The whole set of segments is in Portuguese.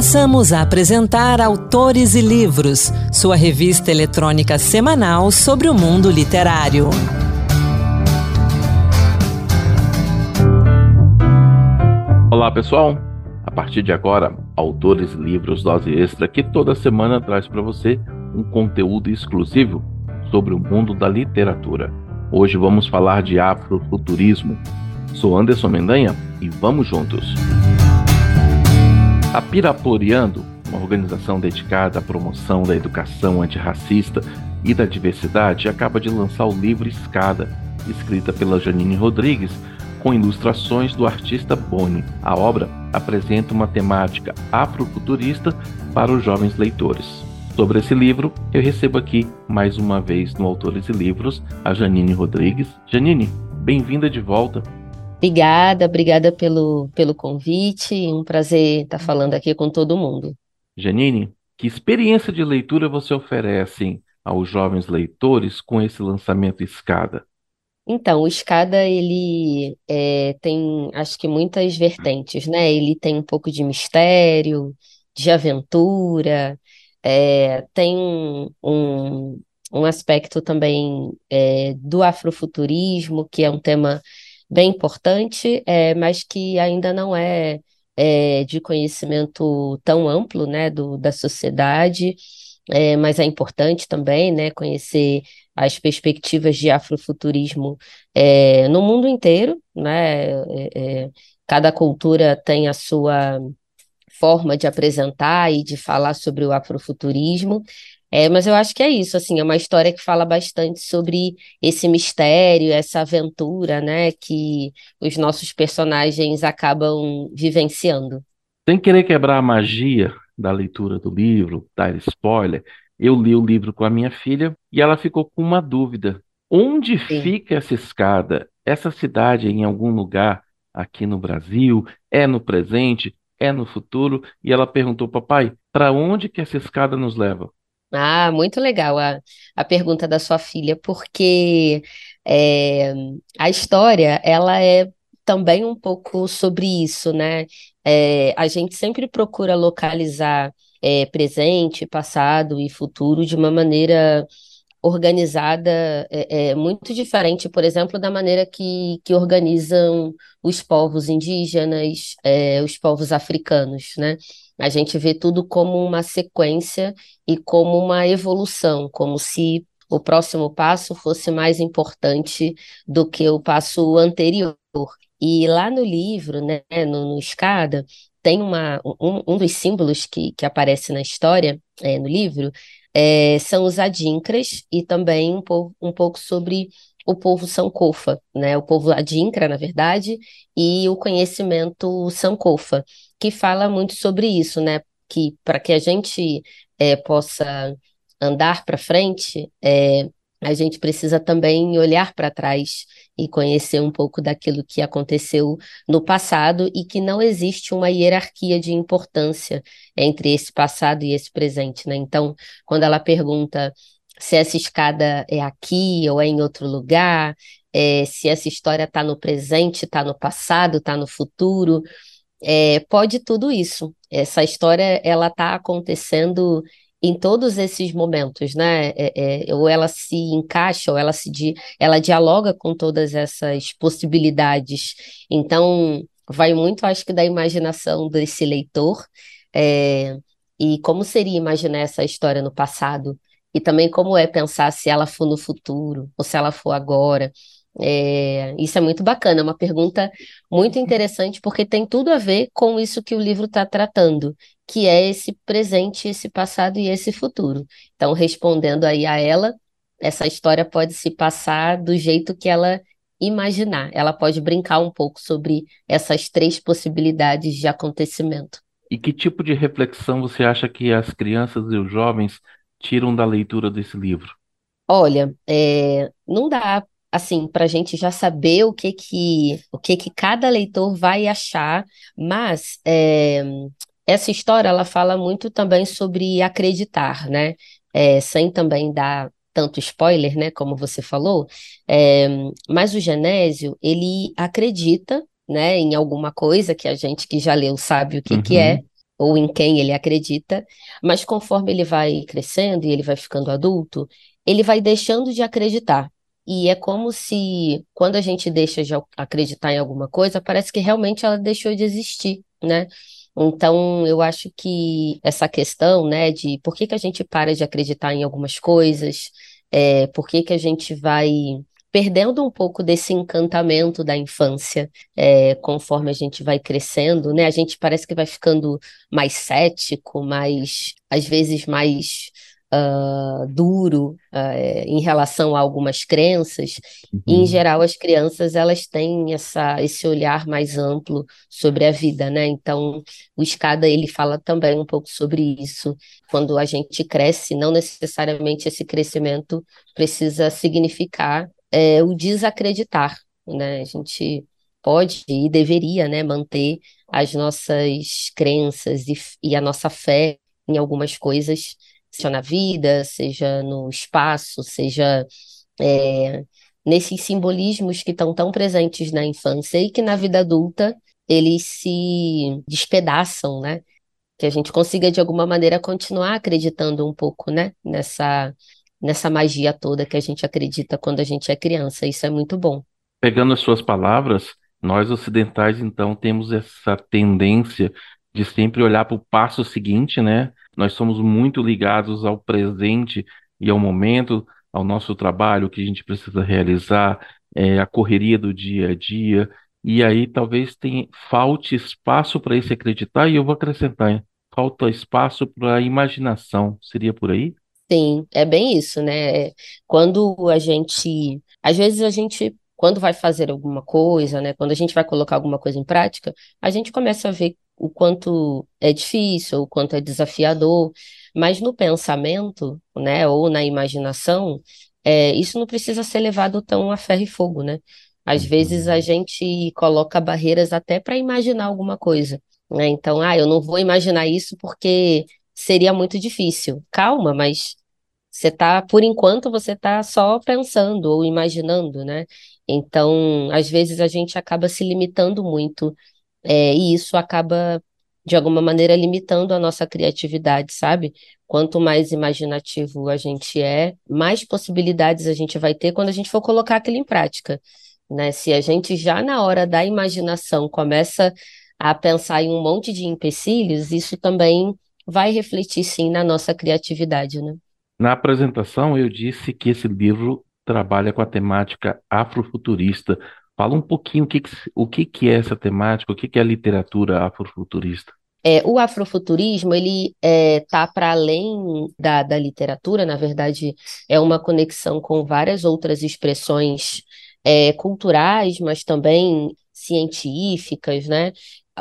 Passamos a apresentar Autores e Livros, sua revista eletrônica semanal sobre o mundo literário. Olá, pessoal. A partir de agora, Autores e Livros Dose Extra, que toda semana traz para você um conteúdo exclusivo sobre o mundo da literatura. Hoje vamos falar de afrofuturismo. Sou Anderson Mendanha e vamos juntos. A Piraporeando, uma organização dedicada à promoção da educação antirracista e da diversidade, acaba de lançar o livro Escada, escrita pela Janine Rodrigues, com ilustrações do artista Boni. A obra apresenta uma temática afrofuturista para os jovens leitores. Sobre esse livro, eu recebo aqui mais uma vez no Autores e Livros a Janine Rodrigues. Janine, bem-vinda de volta. Obrigada, obrigada pelo, pelo convite. Um prazer estar falando aqui com todo mundo. Janine, que experiência de leitura você oferece aos jovens leitores com esse lançamento Escada? Então, o Escada, ele é, tem, acho que muitas vertentes, né? Ele tem um pouco de mistério, de aventura, é, tem um, um aspecto também é, do afrofuturismo, que é um tema bem importante, é, mas que ainda não é, é, de conhecimento tão amplo né, do, da sociedade, é, mas é importante também né, conhecer as perspectivas de afrofuturismo é, no mundo inteiro. Né, é, é, cada cultura tem a sua forma de apresentar e de falar sobre o afrofuturismo, é, mas eu acho que é isso, assim, é uma história que fala bastante sobre esse mistério, essa aventura, né, que os nossos personagens acabam vivenciando. Sem querer quebrar a magia da leitura do livro, dar spoiler, eu li o livro com a minha filha e ela ficou com uma dúvida. Onde Sim. fica essa escada? Essa cidade é em algum lugar aqui no Brasil? É no presente? É no futuro? E ela perguntou, papai, para onde que essa escada nos leva? Ah, muito legal a, a pergunta da sua filha, porque é, a história, ela é também um pouco sobre isso, né? É, a gente sempre procura localizar é, presente, passado e futuro de uma maneira organizada é, é, muito diferente, por exemplo, da maneira que, que organizam os povos indígenas, é, os povos africanos, né? A gente vê tudo como uma sequência e como uma evolução, como se o próximo passo fosse mais importante do que o passo anterior. E lá no livro, né, no, no Escada, tem uma, um, um dos símbolos que, que aparece na história, é, no livro, é, são os adinkras e também um, pouco, um pouco sobre o povo Sankofa, né? O povo Adinkra, na verdade, e o conhecimento Sankofa, que fala muito sobre isso, né? Que para que a gente é, possa andar para frente, é, a gente precisa também olhar para trás e conhecer um pouco daquilo que aconteceu no passado e que não existe uma hierarquia de importância entre esse passado e esse presente, né? Então, quando ela pergunta se essa escada é aqui ou é em outro lugar, é, se essa história está no presente, está no passado, está no futuro, é, pode tudo isso. Essa história ela está acontecendo em todos esses momentos, né? É, é, ou ela se encaixa, ou ela se di ela dialoga com todas essas possibilidades. Então, vai muito, acho que, da imaginação desse leitor. É, e como seria imaginar essa história no passado? E também como é pensar se ela for no futuro ou se ela for agora. É, isso é muito bacana, é uma pergunta muito interessante, porque tem tudo a ver com isso que o livro está tratando, que é esse presente, esse passado e esse futuro. Então, respondendo aí a ela, essa história pode se passar do jeito que ela imaginar. Ela pode brincar um pouco sobre essas três possibilidades de acontecimento. E que tipo de reflexão você acha que as crianças e os jovens tiram da leitura desse livro? Olha, é, não dá assim para a gente já saber o que que o que que cada leitor vai achar, mas é, essa história ela fala muito também sobre acreditar, né? É, sem também dar tanto spoiler, né? Como você falou, é, mas o Genésio ele acredita, né? Em alguma coisa que a gente que já leu sabe o que uhum. que é. Uhum. ou em quem ele acredita, mas conforme ele vai crescendo e ele vai ficando adulto, ele vai deixando de acreditar. E é como se, quando a gente deixa de acreditar em alguma coisa, parece que realmente ela deixou de existir, né? Então, eu acho que essa questão, né, de por que que a gente para de acreditar em algumas coisas, é, por que que a gente vai perdendo um pouco desse encantamento da infância, é, conforme a gente vai crescendo, né? A gente parece que vai ficando mais cético, mais, às vezes, mais uh, duro uh, em relação a algumas crenças. Uhum. E, em geral, as crianças elas têm essa, esse olhar mais amplo sobre a vida, né? Então, o Escada ele fala também um pouco sobre isso. Quando a gente cresce, não necessariamente esse crescimento precisa significar é, o desacreditar, né? A gente pode e deveria, né, manter as nossas crenças e, e a nossa fé em algumas coisas, seja na vida, seja no espaço, seja é, nesses simbolismos que estão tão presentes na infância e que na vida adulta eles se despedaçam, né? Que a gente consiga de alguma maneira continuar acreditando um pouco, né? Nessa nessa magia toda que a gente acredita quando a gente é criança. Isso é muito bom. Pegando as suas palavras, nós ocidentais então temos essa tendência de sempre olhar para o passo seguinte, né? Nós somos muito ligados ao presente e ao momento, ao nosso trabalho, o que a gente precisa realizar, é, a correria do dia a dia. E aí talvez tenha, falte espaço para esse acreditar, e eu vou acrescentar, hein? falta espaço para a imaginação. Seria por aí? Sim, é bem isso, né? Quando a gente, às vezes a gente, quando vai fazer alguma coisa, né? Quando a gente vai colocar alguma coisa em prática, a gente começa a ver o quanto é difícil, o quanto é desafiador, mas no pensamento, né? Ou na imaginação, é, isso não precisa ser levado tão a ferro e fogo, né? Às vezes a uhum. gente coloca barreiras até para imaginar alguma coisa, né? Então, ah, eu não vou imaginar isso porque seria muito difícil. Calma, mas você tá, por enquanto, você tá só pensando ou imaginando, né? Então, às vezes a gente acaba se limitando muito, é, e isso acaba, de alguma maneira, limitando a nossa criatividade, sabe? Quanto mais imaginativo a gente é, mais possibilidades a gente vai ter quando a gente for colocar aquilo em prática. Né? Se a gente já na hora da imaginação começa a pensar em um monte de empecilhos, isso também vai refletir sim na nossa criatividade, né? Na apresentação, eu disse que esse livro trabalha com a temática afrofuturista. Fala um pouquinho o que, o que, que é essa temática, o que, que é a literatura afrofuturista. É, o afrofuturismo ele está é, tá para além da, da literatura, na verdade, é uma conexão com várias outras expressões é, culturais, mas também científicas, né?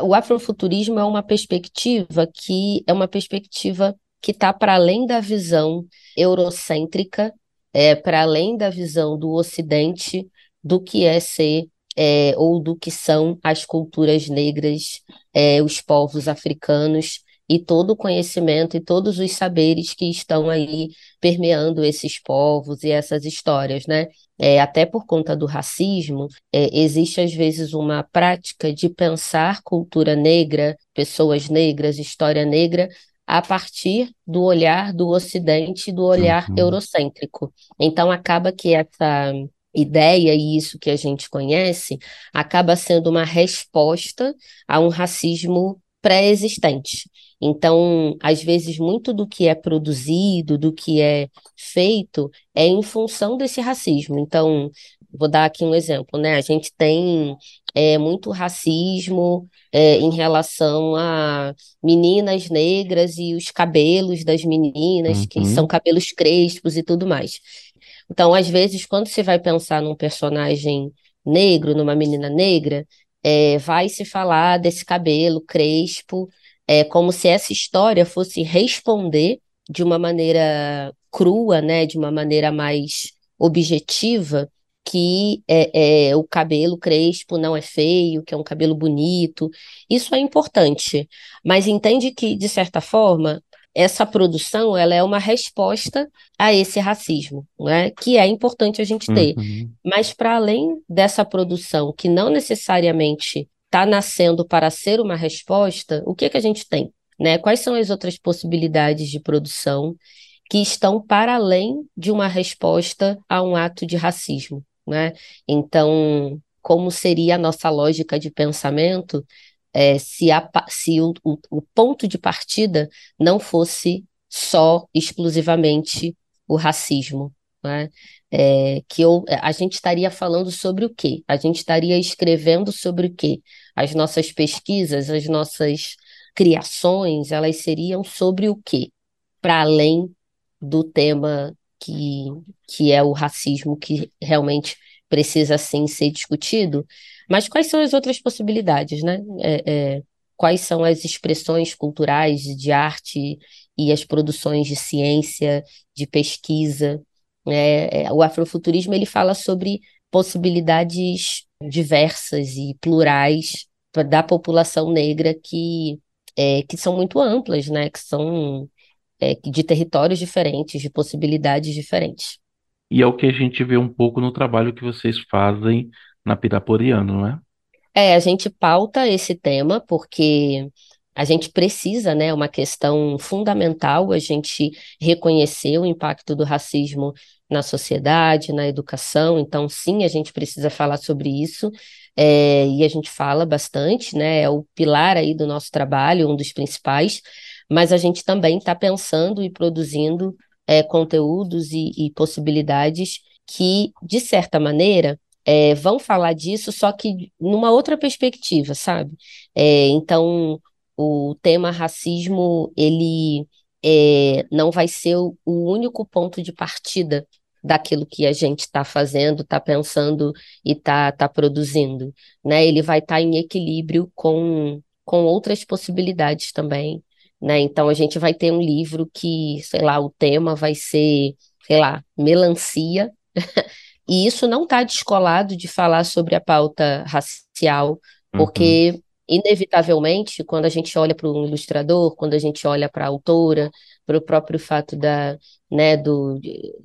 O afrofuturismo é uma perspectiva que é uma perspectiva que está para além da visão eurocêntrica, é, para além da visão do Ocidente do que é ser é, ou do que são as culturas negras, é, os povos africanos e todo o conhecimento e todos os saberes que estão aí permeando esses povos e essas histórias, né? É, até por conta do racismo, é, existe às vezes uma prática de pensar cultura negra, pessoas negras, história negra, a partir do olhar do Ocidente, do olhar uhum. eurocêntrico. Então, acaba que essa ideia e isso que a gente conhece acaba sendo uma resposta a um racismo pré-existente. Então, às vezes, muito do que é produzido, do que é feito, é em função desse racismo. Então, vou dar aqui um exemplo, né? A gente tem é, muito racismo é, em relação a meninas negras e os cabelos das meninas, uhum. que são cabelos crespos e tudo mais. Então, às vezes, quando se vai pensar num personagem negro, numa menina negra, é, vai se falar desse cabelo crespo, é, como se essa história fosse responder de uma maneira crua, né, de uma maneira mais objetiva, que é, é, o cabelo crespo não é feio, que é um cabelo bonito. Isso é importante, mas entende que, de certa forma, essa produção ela é uma resposta a esse racismo, né? que é importante a gente ter. Uhum. Mas, para além dessa produção, que não necessariamente está nascendo para ser uma resposta, o que, que a gente tem? né? Quais são as outras possibilidades de produção que estão para além de uma resposta a um ato de racismo, né? Então, como seria a nossa lógica de pensamento é, se, a, se o, o, o ponto de partida não fosse só, exclusivamente, o racismo, né? É, que eu, a gente estaria falando sobre o quê? A gente estaria escrevendo sobre o quê? As nossas pesquisas, as nossas criações, elas seriam sobre o quê? Para além do tema que, que é o racismo, que realmente precisa sim ser discutido. Mas quais são as outras possibilidades, né? É, é, quais são as expressões culturais de arte e as produções de ciência, de pesquisa? Né? É, o afrofuturismo ele fala sobre possibilidades diversas e plurais da população negra que, é, que são muito amplas, né? Que são é, de territórios diferentes, de possibilidades diferentes. E é o que a gente vê um pouco no trabalho que vocês fazem na Piraporiano, não é? É, a gente pauta esse tema porque a gente precisa, né, uma questão fundamental a gente reconhecer o impacto do racismo na sociedade, na educação. Então, sim, a gente precisa falar sobre isso. É, e a gente fala bastante, né? É o pilar aí do nosso trabalho, um dos principais mas a gente também está pensando e produzindo é, conteúdos e, e, possibilidades que, de certa maneira, é, vão falar disso, só que numa outra perspectiva, sabe? É, então, o tema racismo, ele é, não vai ser o, o único ponto de partida daquilo que a gente está fazendo, está pensando e está tá produzindo, né? Ele vai estar tá em equilíbrio com, com outras possibilidades também, né? Então a gente vai ter um livro que, sei lá, o tema vai ser, sei lá, melancia, e isso não está descolado de falar sobre a pauta racial, porque uhum. inevitavelmente, quando a gente olha para um ilustrador, quando a gente olha para a autora, para o próprio fato da, né, do,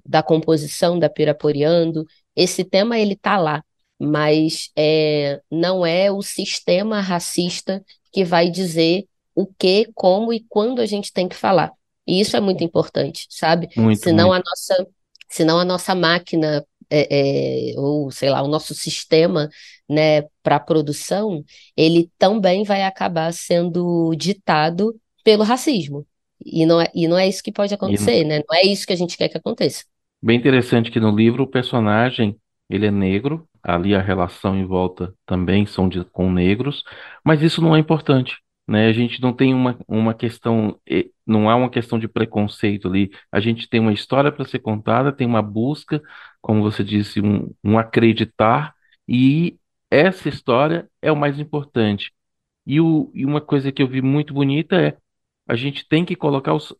da composição da Piraporeando, esse tema ele está lá, mas é, não é o sistema racista que vai dizer o que, como e quando a gente tem que falar. E isso é muito importante, sabe? Muito, senão muito. a nossa, senão a nossa máquina é, é, ou sei lá, o nosso sistema, né, para produção, ele também vai acabar sendo ditado pelo racismo. E não é, e não é isso que pode acontecer, e... né? Não é isso que a gente quer que aconteça. Bem interessante que no livro o personagem ele é negro, ali a relação em volta também são de, com negros, mas isso não é importante né? A gente não tem uma, uma questão, não há uma questão de preconceito ali. A gente tem uma história para ser contada, tem uma busca, como você disse, um, um acreditar, e essa história é o mais importante. E, o, e uma coisa que eu vi muito bonita é a gente tem que colocar os,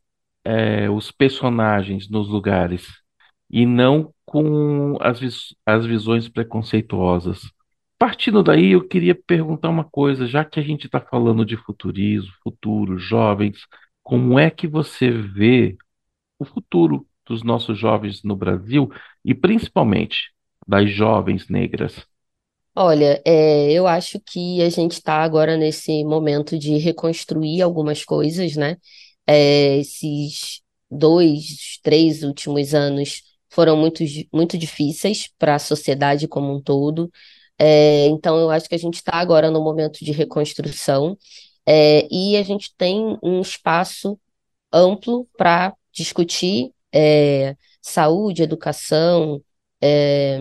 é, os personagens nos lugares e não com as, vis, as visões preconceituosas. Partindo daí, eu queria perguntar uma coisa, já que a gente está falando de futurismo, futuro, jovens, como é que você vê o futuro dos nossos jovens no Brasil e principalmente das jovens negras? Olha, é, eu acho que a gente está agora nesse momento de reconstruir algumas coisas, né? É, esses dois, três últimos anos foram muito, muito difíceis para a sociedade como um todo. É, então, eu acho que a gente está agora no momento de reconstrução é, e a gente tem um espaço amplo para discutir é, saúde, educação, é,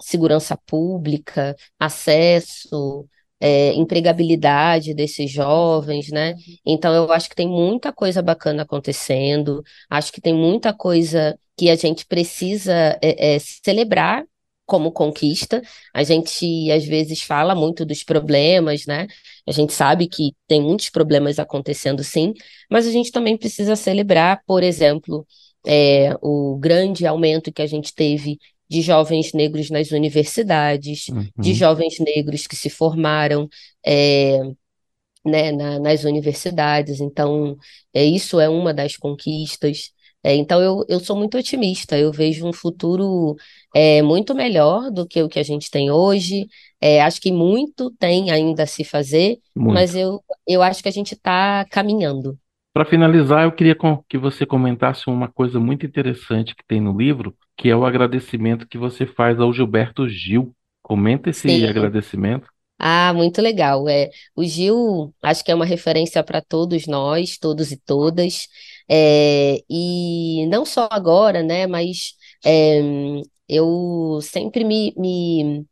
segurança pública, acesso, é, empregabilidade desses jovens, né? Então, eu acho que tem muita coisa bacana acontecendo, acho que tem muita coisa que a gente precisa é, celebrar como conquista. A gente às vezes fala muito dos problemas, né? A gente sabe que tem muitos problemas acontecendo sim, mas a gente também precisa celebrar, por exemplo, é, o grande aumento que a gente teve de jovens negros nas universidades, uhum. de jovens negros que se formaram. É, né, na, nas universidades, então é, isso é uma das conquistas. É, então, eu, eu sou muito otimista, eu vejo um futuro é, muito melhor do que o que a gente tem hoje. É, acho que muito tem ainda a se fazer, Muito. mas eu, eu acho que a gente está caminhando. Para finalizar, eu queria que você comentasse uma coisa muito interessante que tem no livro, que é o agradecimento que você faz ao Gilberto Gil. Comenta esse Sim. agradecimento. Ah, muito legal. É, o Gil, acho que é uma referência para todos nós, todos e todas. É, e não só agora, né? Mas é, eu sempre me, me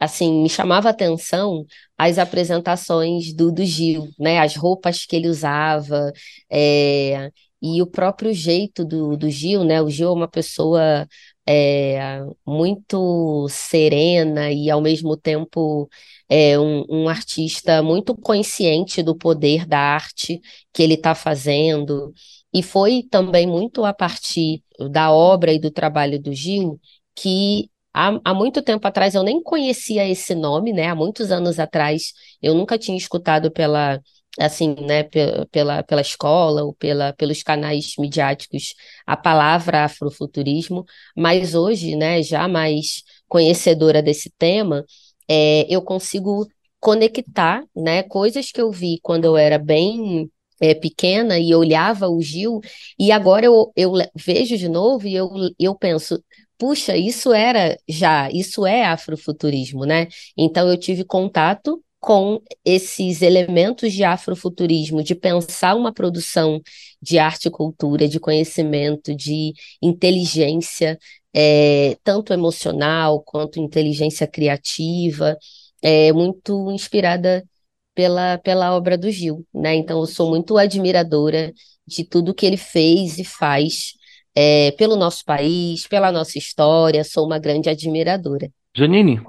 assim, me chamava atenção as apresentações do, do Gil, né? As roupas que ele usava, é, e o próprio jeito do, do Gil, né? O Gil é uma pessoa é, muito serena e, ao mesmo tempo, é um, um artista muito consciente do poder da arte que ele está fazendo. E foi também muito a partir da obra e do trabalho do Gil que Há, há, muito tempo atrás eu nem conhecia esse nome, né? Há muitos anos atrás eu nunca tinha escutado pela assim, né, pela, pela escola ou pela, pelos canais midiáticos a palavra afrofuturismo, mas hoje, né, já mais conhecedora desse tema, é, eu consigo conectar, né, coisas que eu vi quando eu era bem é, pequena e olhava o Gil, e agora eu, eu vejo de novo e eu, eu penso, puxa, isso era já, isso é afrofuturismo, né? Então eu tive contato com esses elementos de afrofuturismo, de pensar uma produção de arte e cultura, de conhecimento, de inteligência, é, tanto emocional quanto inteligência criativa, é, muito inspirada pela, pela obra do Gil, né? Então eu sou muito admiradora de tudo que ele fez e faz é, pelo nosso país, pela nossa história, sou uma grande admiradora. Janine,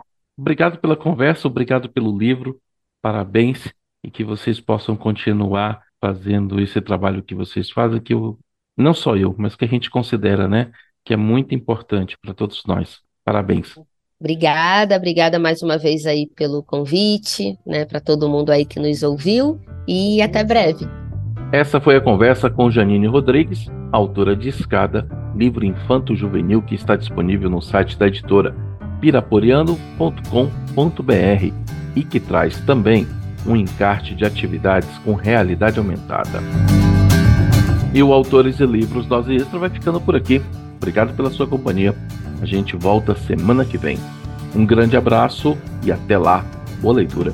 Obrigado pela conversa, obrigado pelo livro, parabéns e que vocês possam continuar fazendo esse trabalho que vocês fazem, que eu, não só eu, mas que a gente considera, né, que é muito importante para todos nós. Parabéns. Obrigada, obrigada mais uma vez aí pelo convite, né, para todo mundo aí que nos ouviu e até breve. Essa foi a conversa com Janine Rodrigues, autora de Escada, livro infanto-juvenil que está disponível no site da editora piraporeano.com.br e que traz também um encarte de atividades com realidade aumentada. E o Autores e Livros Dose Extra vai ficando por aqui. Obrigado pela sua companhia. A gente volta semana que vem. Um grande abraço e até lá. Boa leitura.